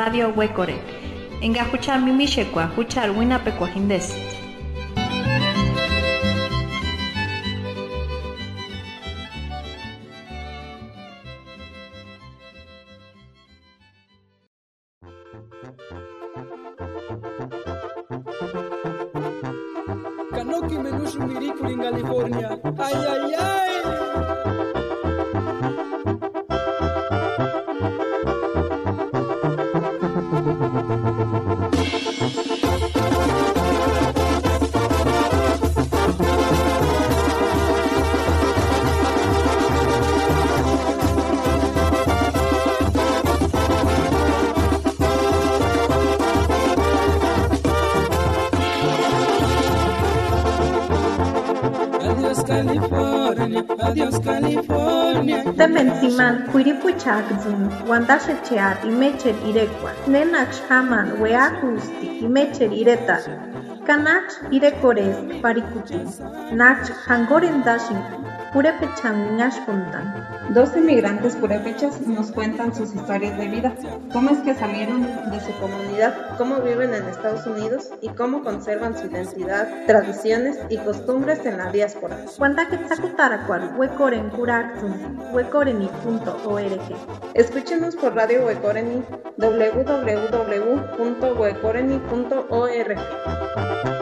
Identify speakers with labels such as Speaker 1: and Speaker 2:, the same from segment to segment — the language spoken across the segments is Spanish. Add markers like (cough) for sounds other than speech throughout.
Speaker 1: Radio Huecore. Enga huchar mimishekwa, huchar winapekwa
Speaker 2: Temensiman Quiripuchakzin, Wandashecheat, Imecher Irekwa, Nenach Haman, Weakusti, Imecher Ireta, Kanach Irekores, Parikuti, Nach Hangoren Dashin, Purepechan Nashpuntan.
Speaker 3: Dos inmigrantes purépechas nos cuentan sus historias de vida, cómo es que salieron de su comunidad, cómo viven en Estados Unidos y cómo conservan su identidad, tradiciones y costumbres en la diáspora. Escúchenos por Radio Huecoreni, www.huecoreni.org.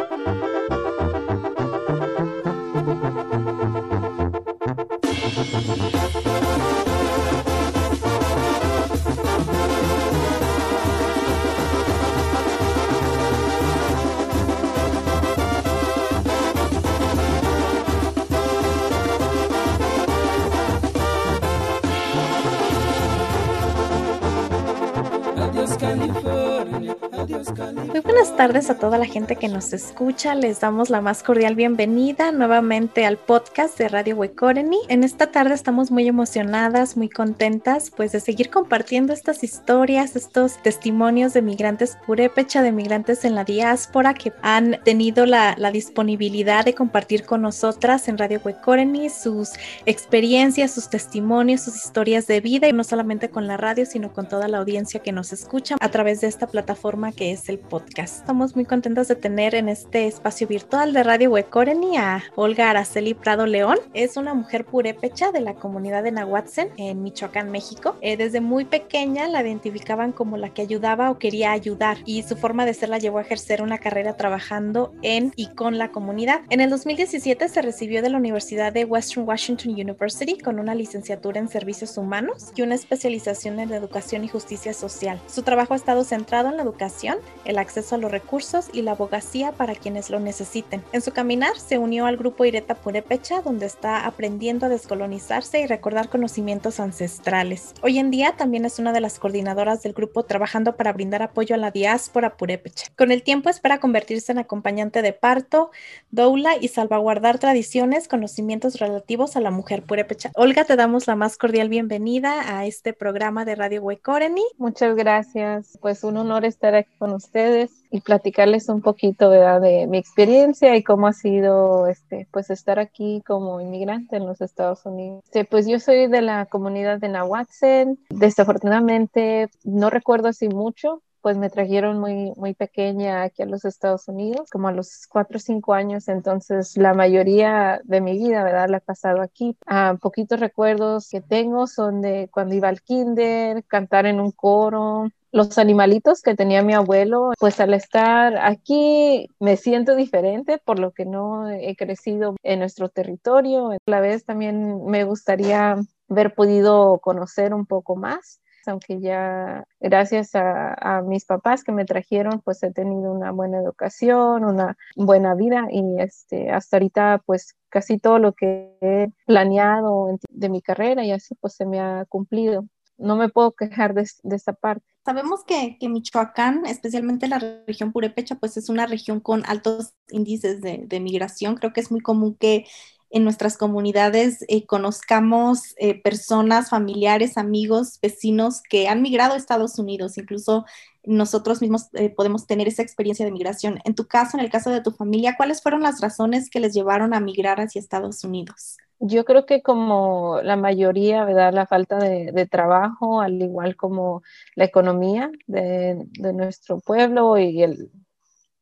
Speaker 4: tardes a toda la gente que nos escucha. Les damos la más cordial bienvenida nuevamente al podcast de Radio Huecoreni. En esta tarde estamos muy emocionadas, muy contentas, pues de seguir compartiendo estas historias, estos testimonios de migrantes purépecha, de migrantes en la diáspora que han tenido la, la disponibilidad de compartir con nosotras en Radio Huecoreni sus experiencias, sus testimonios, sus historias de vida y no solamente con la radio, sino con toda la audiencia que nos escucha a través de esta plataforma que es el podcast. Estamos muy contentas de tener en este espacio virtual de Radio Huecoreni a Olga Araceli Prado León. Es una mujer purépecha de la comunidad de Nahuatzen en Michoacán, México. Eh, desde muy pequeña la identificaban como la que ayudaba o quería ayudar y su forma de ser la llevó a ejercer una carrera trabajando en y con la comunidad. En el 2017 se recibió de la Universidad de Western Washington University con una licenciatura en servicios humanos y una especialización en educación y justicia social. Su trabajo ha estado centrado en la educación, el acceso a los recursos y la abogacía para quienes lo necesiten. En su caminar se unió al grupo Ireta Purepecha, donde está aprendiendo a descolonizarse y recordar conocimientos ancestrales. Hoy en día también es una de las coordinadoras del grupo trabajando para brindar apoyo a la diáspora purépecha. Con el tiempo espera convertirse en acompañante de parto, doula y salvaguardar tradiciones, conocimientos relativos a la mujer purépecha. Olga, te damos la más cordial bienvenida a este programa de Radio Huecoreni.
Speaker 3: Muchas gracias. Pues un honor estar aquí con ustedes y platicarles un poquito ¿verdad? de mi experiencia y cómo ha sido este, pues estar aquí como inmigrante en los Estados Unidos. Este, pues yo soy de la comunidad de Nahuatzen. Desafortunadamente no recuerdo así mucho, pues me trajeron muy, muy pequeña aquí a los Estados Unidos, como a los cuatro o cinco años, entonces la mayoría de mi vida, ¿verdad? La he pasado aquí. Ah, poquitos recuerdos que tengo son de cuando iba al kinder, cantar en un coro, los animalitos que tenía mi abuelo, pues al estar aquí me siento diferente por lo que no he crecido en nuestro territorio. A la vez también me gustaría haber podido conocer un poco más aunque ya gracias a, a, mis papás que me trajeron, pues he tenido una buena educación, una buena vida y este, hasta ahorita pues casi todo lo que he planeado de mi carrera y así pues se me ha cumplido. No me puedo quejar de, de parte.
Speaker 4: Sabemos que, que, Michoacán, especialmente la región Purepecha, pues es una región con altos índices de, de migración. Creo que es muy común que en nuestras comunidades eh, conozcamos eh, personas, familiares, amigos, vecinos que han migrado a Estados Unidos. Incluso nosotros mismos eh, podemos tener esa experiencia de migración. En tu caso, en el caso de tu familia, ¿cuáles fueron las razones que les llevaron a migrar hacia Estados Unidos?
Speaker 3: Yo creo que como la mayoría, ¿verdad? La falta de, trabajo, al igual como la economía de, de nuestro pueblo y el,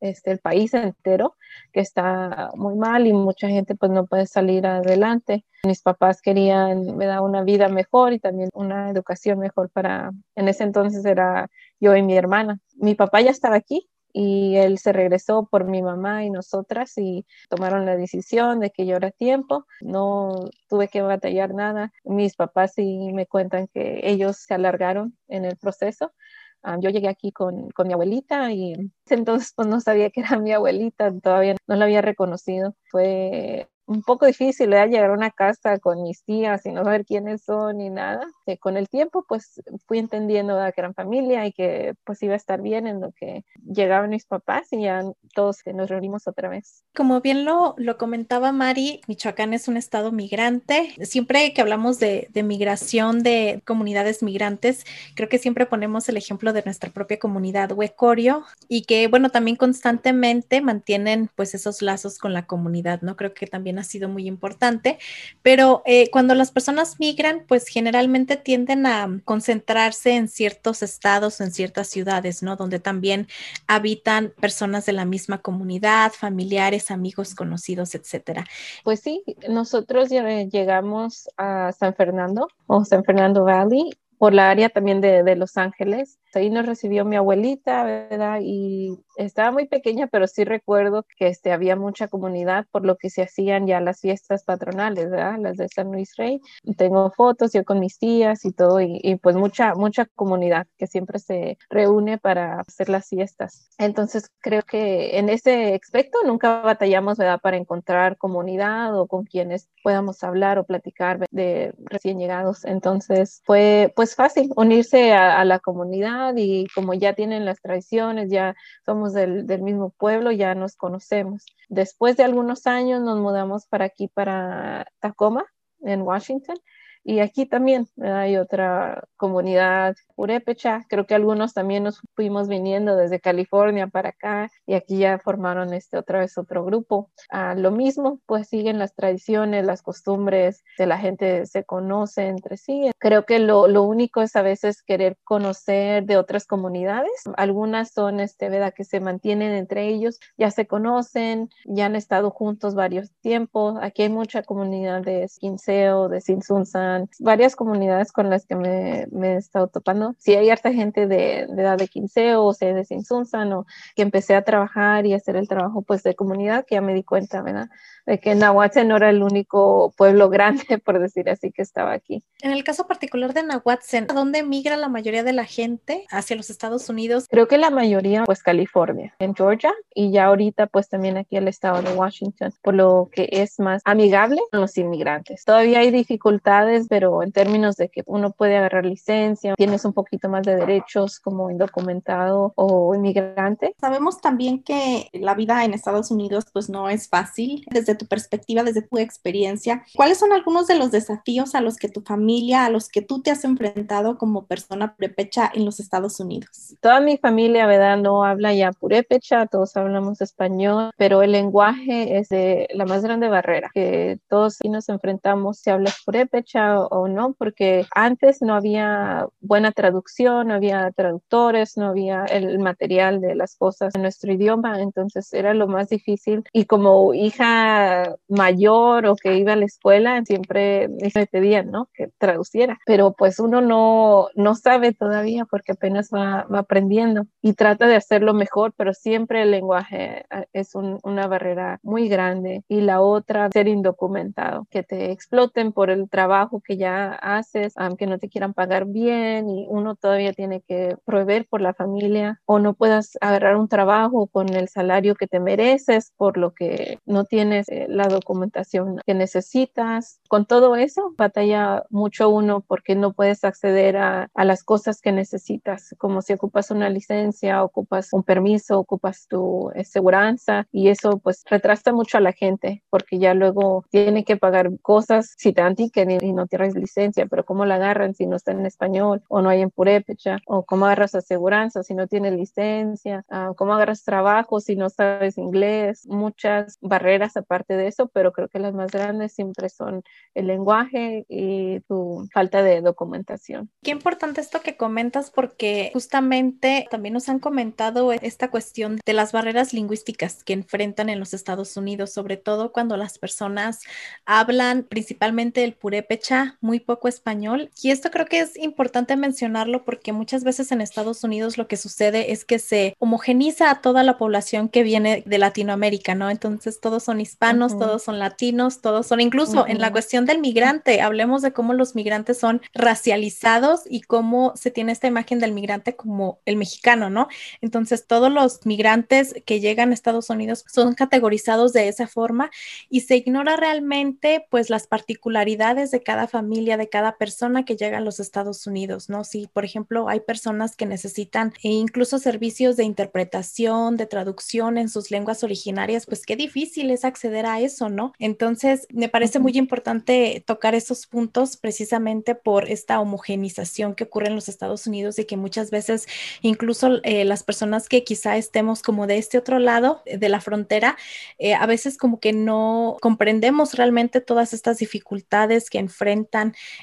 Speaker 3: este, el país entero, que está muy mal y mucha gente pues no puede salir adelante. Mis papás querían me da una vida mejor y también una educación mejor para, en ese entonces era yo y mi hermana. Mi papá ya estaba aquí y él se regresó por mi mamá y nosotras y tomaron la decisión de que yo era tiempo. No tuve que batallar nada. Mis papás sí me cuentan que ellos se alargaron en el proceso Ah, yo llegué aquí con, con, mi abuelita y entonces pues no sabía que era mi abuelita, todavía no la había reconocido. Fue un poco difícil ¿eh? llegar a una casa con mis tías y no saber quiénes son ni nada. Que con el tiempo pues fui entendiendo que eran familia y que pues iba a estar bien en lo que llegaban mis papás y ya todos nos reunimos otra vez.
Speaker 4: Como bien lo, lo comentaba Mari, Michoacán es un estado migrante. Siempre que hablamos de, de migración de comunidades migrantes, creo que siempre ponemos el ejemplo de nuestra propia comunidad Huecorio y que bueno, también constantemente mantienen pues esos lazos con la comunidad, ¿no? Creo que también ha sido muy importante, pero eh, cuando las personas migran, pues generalmente tienden a concentrarse en ciertos estados en ciertas ciudades, ¿no? Donde también habitan personas de la misma comunidad, familiares, amigos, conocidos, etcétera.
Speaker 3: Pues sí, nosotros llegamos a San Fernando o San Fernando Valley por la área también de, de Los Ángeles. Ahí nos recibió mi abuelita, ¿verdad? Y estaba muy pequeña, pero sí recuerdo que este, había mucha comunidad, por lo que se hacían ya las fiestas patronales, ¿verdad? Las de San Luis Rey. Tengo fotos yo con mis tías y todo, y, pues mucha, mucha comunidad que siempre se reúne para hacer las fiestas. Entonces creo que en ese aspecto nunca batallamos, ¿verdad? Para encontrar comunidad o con quienes podamos hablar o platicar de recién llegados. Entonces fue pues fácil unirse a la comunidad y como ya tienen las tradiciones, ya somos del, del, mismo pueblo, ya nos conocemos. Después de algunos años nos mudamos para aquí, para Tacoma, en Washington, y aquí también hay otra comunidad purépecha. Creo que algunos también nos fuimos viniendo desde California para acá y aquí ya formaron este otra vez otro grupo. Ah, lo mismo, pues siguen las tradiciones, las costumbres de la gente se conoce entre sí. Creo que lo, lo único es a veces querer conocer de otras comunidades. Algunas son, este, ¿verdad? Que se mantienen entre ellos, ya se conocen, ya han estado juntos varios tiempos. Aquí hay mucha comunidad de Quinceo, de Sinsunsan, varias comunidades con las que me, me he estado topando. Si hay harta gente de, edad de 15 o sea, de Sinsunsan o que empecé a trabajar y hacer el trabajo pues de comunidad que ya me di cuenta, ¿verdad? De que Nahuatl no era el único pueblo (laughs) grande, por decir así, que estaba aquí.
Speaker 4: En el caso particular de Nahuatl, ¿a dónde migra la mayoría de la gente? ¿Hacia los Estados Unidos?
Speaker 3: Creo que la mayoría, pues California, en Georgia y ya ahorita pues también aquí el estado de Washington, por lo que es más amigable con los inmigrantes. Todavía hay dificultades pero en términos de que uno puede agarrar licencia, tienes un poquito más de derechos como indocumentado o inmigrante.
Speaker 4: Sabemos también que la vida en Estados Unidos pues no es fácil. Desde tu perspectiva, desde tu experiencia, ¿cuáles son algunos de los desafíos a los que tu familia, a los que tú te has enfrentado como persona purépecha en los Estados Unidos?
Speaker 3: Toda mi familia, ¿verdad? No habla ya purépecha, todos hablamos español, pero el lenguaje es de la más grande barrera que todos nos enfrentamos. Si hablas purépecha o, no, porque antes no había buena traducción, no había traductores, no había el material de las cosas en nuestro idioma, entonces era lo más difícil. Y como hija mayor o que iba a la escuela, siempre me pedían, ¿no? Que traduciera, pero pues uno no, no sabe todavía porque apenas va, va aprendiendo y trata de hacerlo mejor, pero siempre el lenguaje eh, es una barrera muy grande. Y la otra, ser indocumentado, que te exploten por el trabajo que ya haces, aunque no te quieran pagar bien y uno todavía tiene que proveer por la familia o no puedas agarrar un trabajo con el salario que te mereces por lo que no tienes eh, la documentación que necesitas. Con todo eso, batalla mucho uno porque no puedes acceder a, a las cosas que necesitas, como si ocupas una licencia, ocupas un permiso, ocupas tu eh, seguridad y eso pues retrasa mucho a la gente porque ya luego tiene que pagar cosas si te y que ni, no no licencia, pero ¿cómo la agarran si no está en español o no hay en purépecha? ¿O cómo agarras aseguranza si no tienes licencia? Ah, ¿Cómo agarras trabajo si no sabes inglés? Muchas barreras aparte de eso, pero creo que las más grandes siempre son el lenguaje y tu falta de documentación.
Speaker 4: Qué importante esto que comentas porque justamente también nos han comentado esta cuestión de las barreras lingüísticas que enfrentan en los Estados Unidos, sobre todo cuando las personas hablan principalmente el purépecha, muy poco español. Y esto creo que es importante mencionarlo porque muchas veces en Estados Unidos lo que sucede es que se homogeniza a toda la población que viene de Latinoamérica, ¿no? Entonces todos son hispanos, todos son latinos, todos son, incluso en la cuestión del migrante, hablemos de cómo los migrantes son racializados y cómo se tiene esta imagen del migrante como el mexicano, ¿no? Entonces todos los migrantes que llegan a Estados Unidos son categorizados de esa forma y se ignora realmente pues las particularidades de cada familia, de cada persona que llega a los Estados Unidos, ¿no? Si, por ejemplo, hay personas que necesitan e incluso servicios de interpretación, de traducción en sus lenguas originarias, pues qué difícil es acceder a eso, ¿no? Entonces, me parece muy importante tocar esos puntos precisamente por esta homogenización que ocurre en los Estados Unidos y que muchas veces incluso eh, las personas que quizá estemos como de este otro lado de la frontera, eh, a veces como que no comprendemos realmente todas estas dificultades que enfrentan,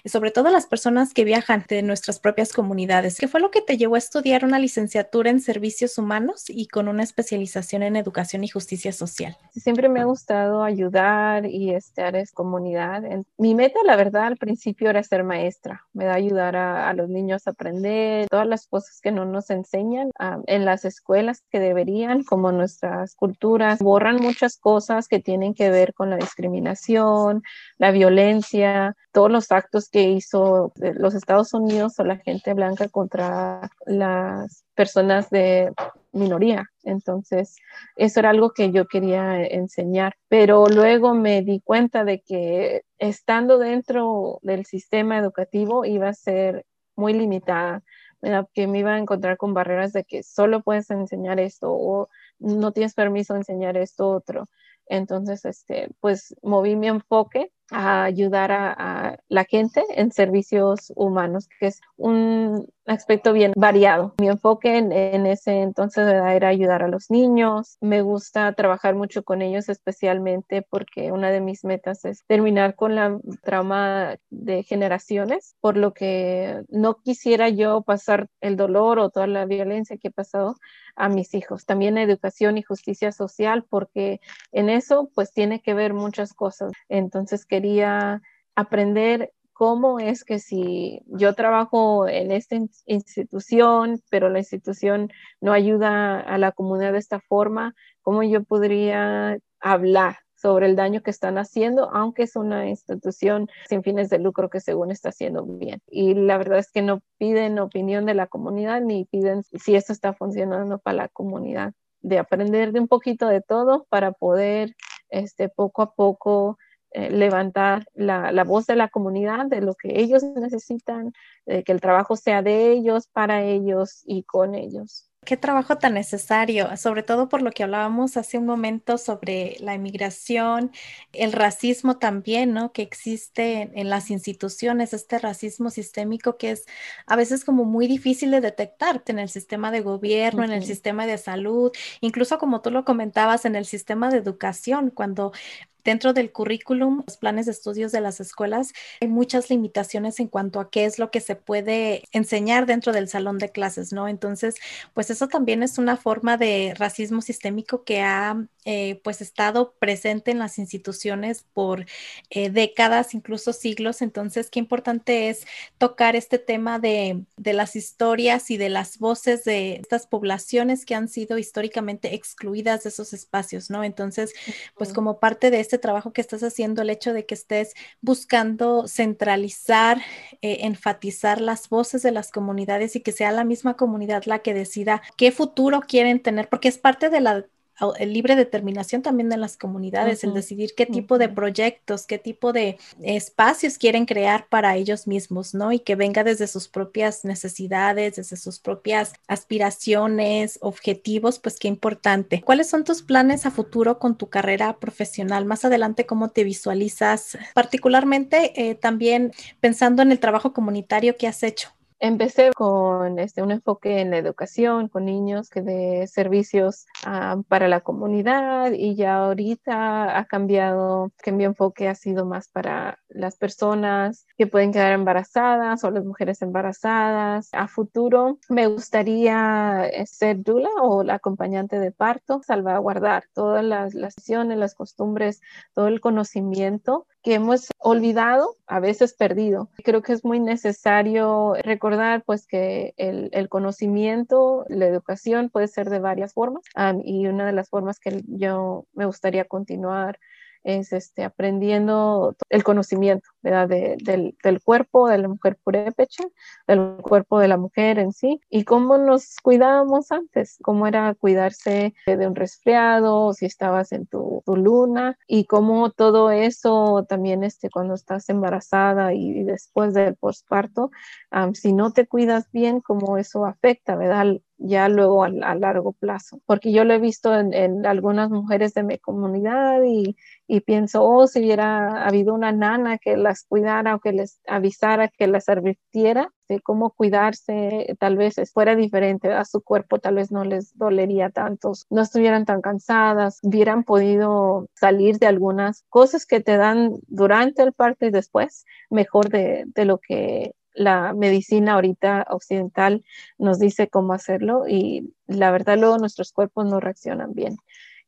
Speaker 4: sobre todo las personas que viajan de nuestras propias comunidades. ¿Qué fue lo que te llevó a estudiar una licenciatura en servicios humanos y con una especialización en educación y justicia social?
Speaker 3: Siempre me ha gustado ayudar y estar en comunidad. Mi meta, la verdad, al principio era ser maestra. Me da ayudar a, los niños a aprender todas las cosas que no nos enseñan ah, en las escuelas que deberían, como nuestras culturas, borran muchas cosas que tienen que ver con la discriminación, la violencia, los actos que hizo los Estados Unidos o la gente blanca contra las personas de minoría. Entonces, eso era algo que yo quería enseñar. Pero luego me di cuenta de que estando dentro del sistema educativo iba a ser muy limitada, que me iba a encontrar con barreras de que solo puedes enseñar esto o no tienes permiso de enseñar esto otro. Entonces, este, pues moví mi enfoque a ayudar a, la gente en servicios humanos, que es un aspecto bien variado. Mi enfoque en, ese entonces era ayudar a los niños. Me gusta trabajar mucho con ellos, especialmente porque una de mis metas es terminar con la trauma de generaciones, por lo que no quisiera yo pasar el dolor o toda la violencia que he pasado a mis hijos. También educación y justicia social, porque en eso pues tiene que ver muchas cosas. Entonces quería aprender cómo es que si yo trabajo en esta institución, pero la institución no ayuda a la comunidad de esta forma, cómo yo podría hablar sobre el daño que están haciendo, aunque es una institución sin fines de lucro que según está haciendo bien. Y la verdad es que no piden opinión de la comunidad ni piden si esto está funcionando para la comunidad, de aprender de un poquito de todo para poder este, poco a poco eh, levantar la, la, voz de la comunidad, de lo que ellos necesitan, de que el trabajo sea de ellos, para ellos y con ellos.
Speaker 4: Qué trabajo tan necesario, sobre todo por lo que hablábamos hace un momento sobre la inmigración, el racismo también, ¿no? Que existe en, las instituciones, este racismo sistémico que es a veces como muy difícil de detectar en el sistema de gobierno, en el sistema de salud, incluso como tú lo comentabas, en el sistema de educación, cuando Dentro del currículum, los planes de estudios de las escuelas, hay muchas limitaciones en cuanto a qué es lo que se puede enseñar dentro del salón de clases, ¿no? Entonces, pues eso también es una forma de racismo sistémico que ha eh, pues estado presente en las instituciones por eh, décadas, incluso siglos. Entonces, qué importante es tocar este tema de, de las historias y de las voces de estas poblaciones que han sido históricamente excluidas de esos espacios, ¿no? Entonces, pues como parte de este este trabajo que estás haciendo, el hecho de que estés buscando centralizar, eh, enfatizar las voces de las comunidades y que sea la misma comunidad la que decida qué futuro quieren tener, porque es parte de la libre determinación también de las comunidades, el decidir qué tipo de proyectos, qué tipo de espacios quieren crear para ellos mismos, ¿no? Y que venga desde sus propias necesidades, desde sus propias aspiraciones, objetivos, pues qué importante. ¿Cuáles son tus planes a futuro con tu carrera profesional? Más adelante, ¿cómo te visualizas? Particularmente eh, también pensando en el trabajo comunitario que has hecho.
Speaker 3: Empecé con este, un enfoque en la educación con niños que de servicios ah, para la comunidad y ya ahorita ha cambiado, que mi enfoque ha sido más para las personas que pueden quedar embarazadas o las mujeres embarazadas. A futuro me gustaría eh, ser dula o la acompañante de parto, salvaguardar todas las, las las costumbres, todo el conocimiento que hemos olvidado, a veces perdido. Creo que es muy necesario recordar pues que el, el conocimiento, la educación puede ser de varias formas y una de las formas que yo me gustaría continuar es este, aprendiendo el conocimiento del, del, cuerpo de la mujer purépecha, del cuerpo de la mujer en sí, y cómo nos cuidábamos antes, cómo era cuidarse de un resfriado, si estabas en tu, tu luna, y cómo todo eso también este, cuando estás embarazada y, después del posparto, si no te cuidas bien, cómo eso afecta, ¿verdad? Ya luego a, largo plazo, porque yo lo he visto en, algunas mujeres de mi comunidad y, pienso, oh, si hubiera habido una nana que las cuidara o que les avisara, que las advirtiera de cómo cuidarse, tal vez fuera diferente a su cuerpo, tal vez no les dolería tanto, no estuvieran tan cansadas, hubieran podido salir de algunas cosas que te dan durante el parto y después, mejor de lo que la medicina ahorita occidental nos dice cómo hacerlo y la verdad luego nuestros cuerpos no reaccionan bien.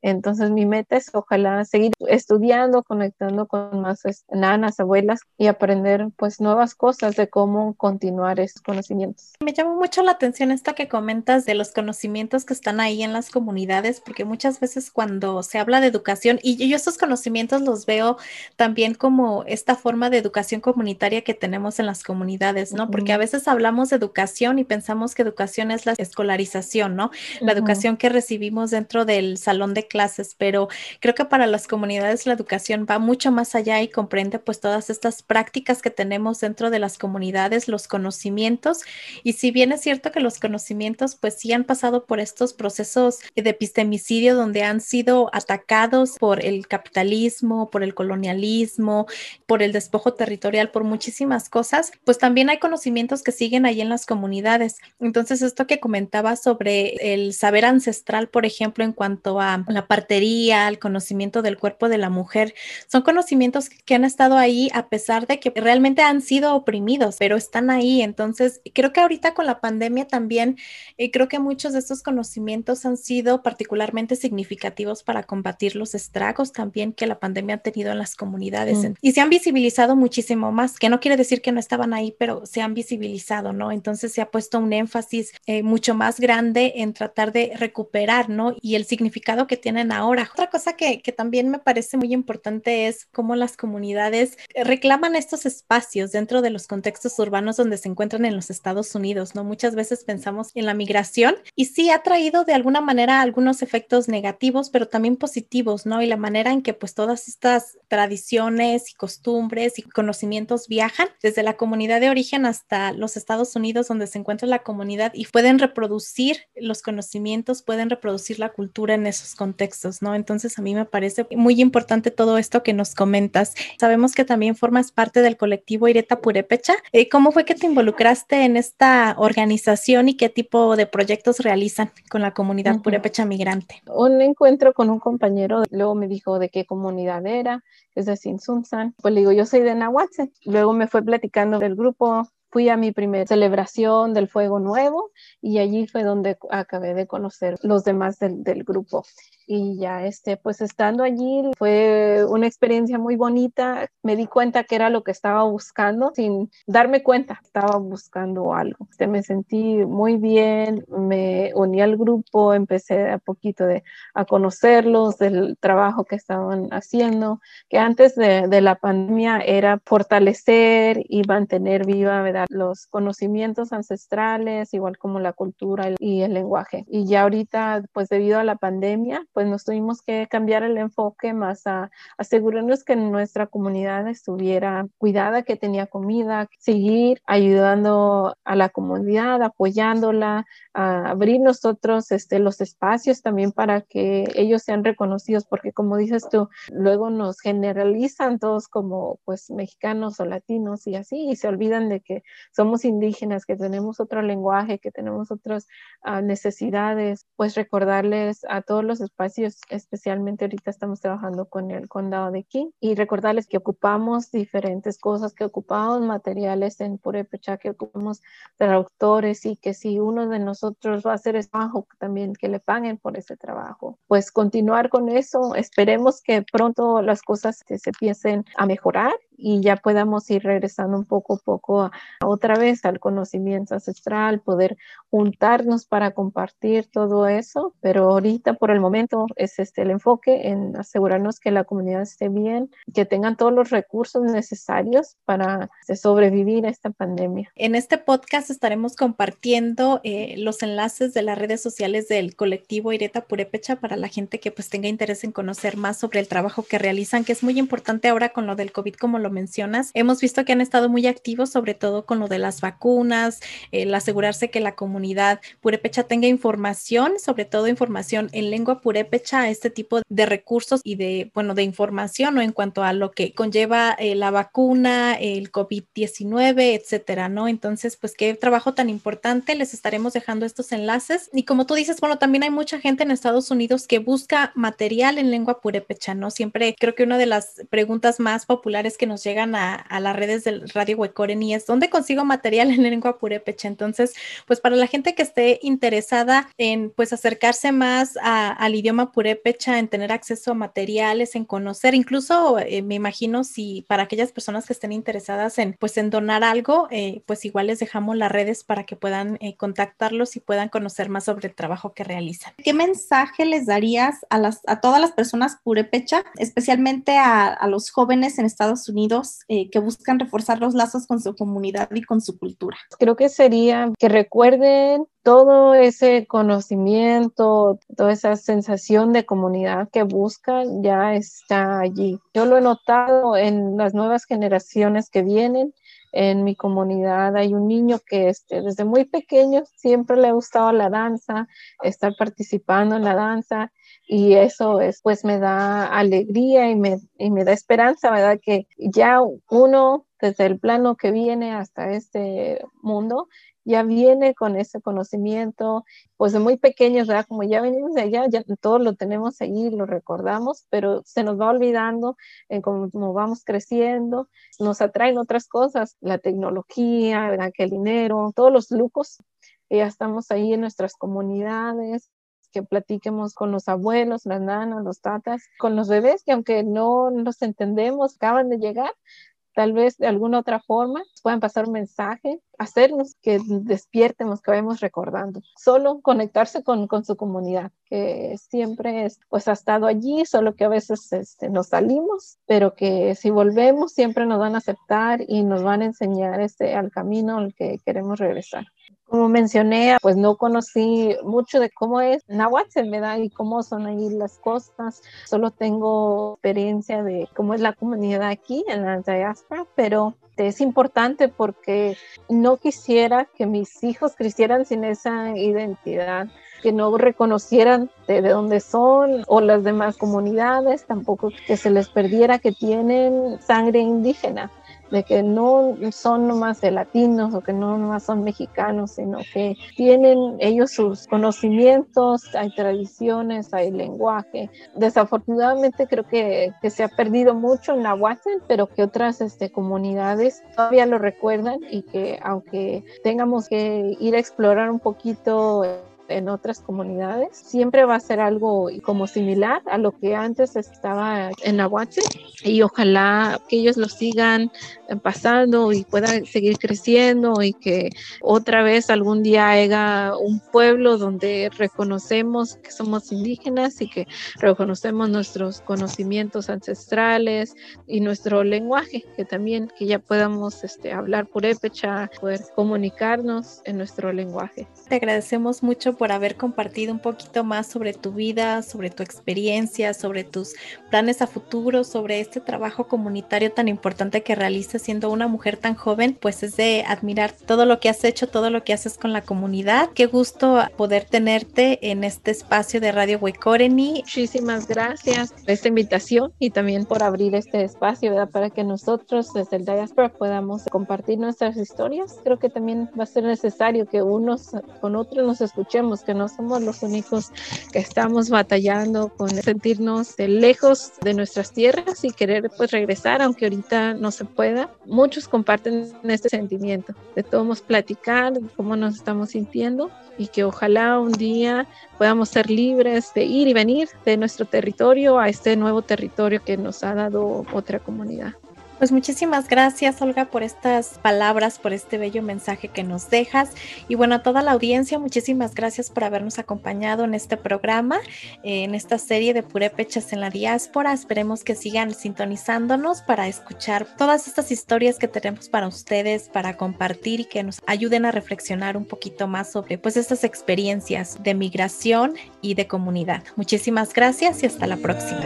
Speaker 3: Entonces mi meta es ojalá seguir estudiando, conectando con más nanas, abuelas y aprender pues nuevas cosas de cómo continuar esos conocimientos.
Speaker 4: Me llama mucho la atención esto que comentas de los conocimientos que están ahí en las comunidades, porque muchas veces cuando se habla de educación, y yo estos conocimientos los veo también como esta forma de educación comunitaria que tenemos en las comunidades, ¿no? Porque a veces hablamos de educación y pensamos que educación es la escolarización, ¿no? La educación que recibimos dentro del salón de clases, pero creo que para las comunidades la educación va mucho más allá y comprende pues todas estas prácticas que tenemos dentro de las comunidades, los conocimientos. Y si bien es cierto que los conocimientos pues sí han pasado por estos procesos de epistemicidio donde han sido atacados por el capitalismo, por el colonialismo, por el despojo territorial, por muchísimas cosas, pues también hay conocimientos que siguen ahí en las comunidades. Entonces, esto que comentaba sobre el saber ancestral, por ejemplo, en cuanto a la partería, el conocimiento del cuerpo de la mujer, son conocimientos que han estado ahí a pesar de que realmente han sido oprimidos, pero están ahí. Entonces, creo que ahorita con la pandemia también, eh, creo que muchos de estos conocimientos han sido particularmente significativos para combatir los estragos también que la pandemia ha tenido en las comunidades. Mm. Y se han visibilizado muchísimo más, que no quiere decir que no estaban ahí, pero se han visibilizado, ¿no? Entonces se ha puesto un énfasis eh, mucho más grande en tratar de recuperar, ¿no? Y el significado que tiene ahora. Otra cosa que, que también me parece muy importante es cómo las comunidades reclaman estos espacios dentro de los contextos urbanos donde se encuentran en los Estados Unidos, ¿no? Muchas veces pensamos en la migración y sí ha traído de alguna manera algunos efectos negativos, pero también positivos, ¿no? Y la manera en que pues todas estas tradiciones y costumbres y conocimientos viajan desde la comunidad de origen hasta los Estados Unidos donde se encuentra la comunidad y pueden reproducir los conocimientos, pueden reproducir la cultura en esos contextos ¿no? Entonces a mí me parece muy importante todo esto que nos comentas. Sabemos que también formas parte del colectivo Ireta Purepecha. Eh, ¿Cómo fue que te involucraste en esta organización y qué tipo de proyectos realizan con la comunidad Purepecha migrante?
Speaker 3: Un encuentro con un compañero, luego me dijo de qué comunidad era, es de Sinsunsan. Pues le digo, yo soy de Nahuatl. Luego me fue platicando del grupo fui a mi primera celebración del Fuego Nuevo y allí fue donde acabé de conocer los demás del, del grupo y ya este pues estando allí fue una experiencia muy bonita. Me di cuenta que era lo que estaba buscando sin darme cuenta estaba buscando algo. Este, me sentí muy bien me uní al grupo empecé a poquito de a conocerlos del trabajo que estaban haciendo que antes de, de la pandemia era fortalecer y mantener viva ¿verdad? los conocimientos ancestrales igual como la cultura y el lenguaje. Y ya ahorita pues debido a la pandemia pues nos tuvimos que cambiar el enfoque más a asegurarnos que nuestra comunidad estuviera cuidada, que tenía comida, seguir ayudando a la comunidad, apoyándola, abrir nosotros este, los espacios también para que ellos sean reconocidos, porque como dices tú, luego nos generalizan todos como pues mexicanos o latinos y así, y se olvidan de que somos indígenas, que tenemos otro lenguaje, que tenemos otras uh, necesidades, pues recordarles a todos los espacios, especialmente ahorita estamos trabajando con el condado de King, y recordarles que ocupamos diferentes cosas, que ocupamos materiales en Purepecha, que ocupamos traductores y que si uno de nosotros va a hacer ese trabajo también, que le paguen por ese trabajo. Pues continuar con eso, esperemos que pronto las cosas se, se empiecen a mejorar y ya podamos ir regresando un poco a poco a, otra vez al conocimiento ancestral, poder juntarnos para compartir todo eso, pero ahorita por el momento es este el enfoque en asegurarnos que la comunidad esté bien, que tengan todos los recursos necesarios para este, sobrevivir a esta pandemia.
Speaker 4: En este podcast estaremos compartiendo eh, los enlaces de las redes sociales del colectivo Ireta Purepecha para la gente que pues tenga interés en conocer más sobre el trabajo que realizan, que es muy importante ahora con lo del COVID como mencionas, hemos visto que han estado muy activos, sobre todo con lo de las vacunas, el asegurarse que la comunidad purépecha tenga información, sobre todo información en lengua purépecha, este tipo de recursos y de, bueno, de información, ¿no? En cuanto a lo que conlleva eh, la vacuna, el COVID-19, etcétera, ¿no? Entonces, pues qué trabajo tan importante, les estaremos dejando estos enlaces. Y como tú dices, bueno, también hay mucha gente en Estados Unidos que busca material en lengua purépecha, ¿no? Siempre creo que una de las preguntas más populares que nos llegan a, las redes del Radio Huecoren y es dónde consigo material en lengua purépecha. Entonces, pues para la gente que esté interesada en pues acercarse más al idioma purépecha, en tener acceso a materiales, en conocer, incluso eh, me imagino si para aquellas personas que estén interesadas en pues en donar algo, eh, pues igual les dejamos las redes para que puedan eh, contactarlos y puedan conocer más sobre el trabajo que realizan.
Speaker 1: ¿Qué mensaje les darías a las a todas las personas purépecha, especialmente a los jóvenes en Estados Unidos? Eh, que buscan reforzar los lazos con su comunidad y con su cultura?
Speaker 3: Creo que sería que recuerden todo ese conocimiento, toda esa sensación de comunidad que buscan ya está allí. Yo lo he notado en las nuevas generaciones que vienen. En mi comunidad hay un niño que este, desde muy pequeño siempre le ha gustado la danza, estar participando en la danza y eso es, pues me da alegría y me, y me da esperanza, ¿verdad? Que ya uno desde el plano que viene hasta este mundo ya viene con ese conocimiento, pues de muy pequeños, ¿verdad? Como ya venimos de allá, ya todo lo tenemos allí, lo recordamos, pero se nos va olvidando en cómo, vamos creciendo, nos atraen otras cosas, la tecnología, ¿verdad? Que el dinero, todos los lujos, ya estamos ahí en nuestras comunidades, que platiquemos con los abuelos, las nanas, los tatas, con los bebés que aunque no nos entendemos, acaban de llegar, tal vez de alguna otra forma puedan pasar un mensaje, hacernos que despiertemos, que vayamos recordando. Solo conectarse con, con, su comunidad, que siempre es, pues ha estado allí, solo que a veces este, nos salimos, pero que si volvemos siempre nos van a aceptar y nos van a enseñar este, al camino al que queremos regresar. Como mencioné, pues no conocí mucho de cómo es Nahuatl, ¿verdad? Y cómo son ahí las costas. Solo tengo experiencia de cómo es la comunidad aquí en la diáspora, pero es importante porque no quisiera que mis hijos crecieran sin esa identidad que no reconocieran de, de, dónde son o las demás comunidades, tampoco que se les perdiera que tienen sangre indígena de que no son nomás de latinos o que no nomás son mexicanos, sino que tienen ellos sus conocimientos, hay tradiciones, hay lenguaje. Desafortunadamente creo que, que se ha perdido mucho en Nahuatl, pero que otras este, comunidades todavía lo recuerdan y que aunque tengamos que ir a explorar un poquito en otras comunidades, siempre va a ser algo como similar a lo que antes estaba en Nahuatl y ojalá que ellos lo sigan pasando y pueda seguir creciendo y que otra vez algún día haya un pueblo donde reconocemos que somos indígenas y que reconocemos nuestros conocimientos ancestrales y nuestro lenguaje, que también que ya podamos este, hablar purépecha, poder comunicarnos en nuestro lenguaje.
Speaker 4: Te agradecemos mucho por haber compartido un poquito más sobre tu vida, sobre tu experiencia, sobre tus planes a futuro, sobre este trabajo comunitario tan importante que realizas siendo una mujer tan joven, pues es de admirar todo lo que has hecho, todo lo que haces con la comunidad. Qué gusto poder tenerte en este espacio de Radio Huecoreni.
Speaker 3: Muchísimas gracias por esta invitación y también por abrir este espacio, ¿verdad? Para que nosotros desde el Diaspora podamos compartir nuestras historias. Creo que también va a ser necesario que unos con otros nos escuchemos, que no somos los únicos que estamos batallando con sentirnos de lejos de nuestras tierras y querer pues regresar, aunque ahorita no se pueda. Muchos comparten este sentimiento de todos platicar cómo nos estamos sintiendo y que ojalá un día podamos ser libres de ir y venir de nuestro territorio a este nuevo territorio que nos ha dado otra comunidad.
Speaker 4: Pues muchísimas gracias, Olga, por estas palabras, por este bello mensaje que nos dejas. Y bueno, a toda la audiencia, muchísimas gracias por habernos acompañado en este programa, en esta serie de Purépechas en la diáspora. Esperemos que sigan sintonizándonos para escuchar todas estas historias que tenemos para ustedes, para compartir y que nos ayuden a reflexionar un poquito más sobre pues estas experiencias de migración y de comunidad. Muchísimas gracias y hasta la próxima.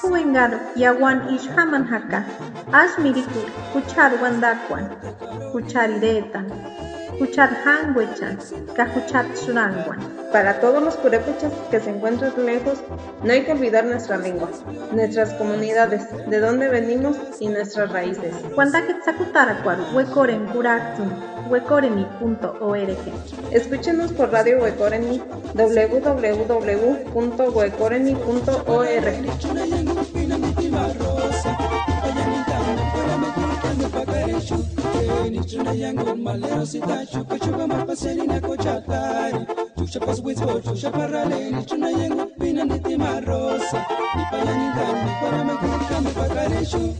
Speaker 2: Quwenqaru yawan ishaman jaka asï mirikuri juchari wantakwarhu juchari iretarhu.
Speaker 5: Para todos los purépechas que se encuentran lejos, no hay que olvidar nuestra lengua, nuestras comunidades, de dónde venimos y nuestras raíces. Escúchenos por Radio Huecoreni, www.huecoreni.org. kweli tuna yango malero sita sitachoka choka mapaseli na kochatari tuksha paswitsbo tuksha paraleli tuna yango pina nitimarosa ipayanindami kwaramekikame pakareshu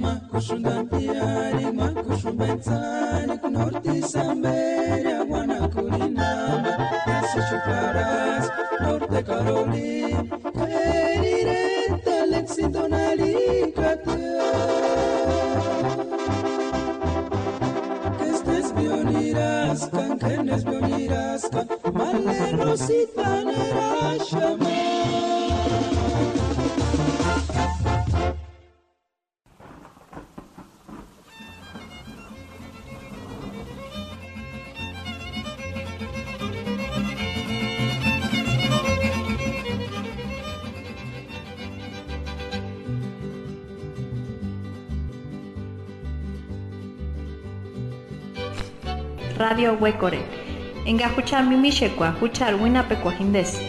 Speaker 5: makushundampiari makushumbetsani kunortisamberia wana kulinama nasochukaras norte karolin kan kennes boonii raaskan mallee roosiit baanee raashamaa.
Speaker 4: Radio Huecore. Enga huchar mimishekwa, huchar winapekwa hindes.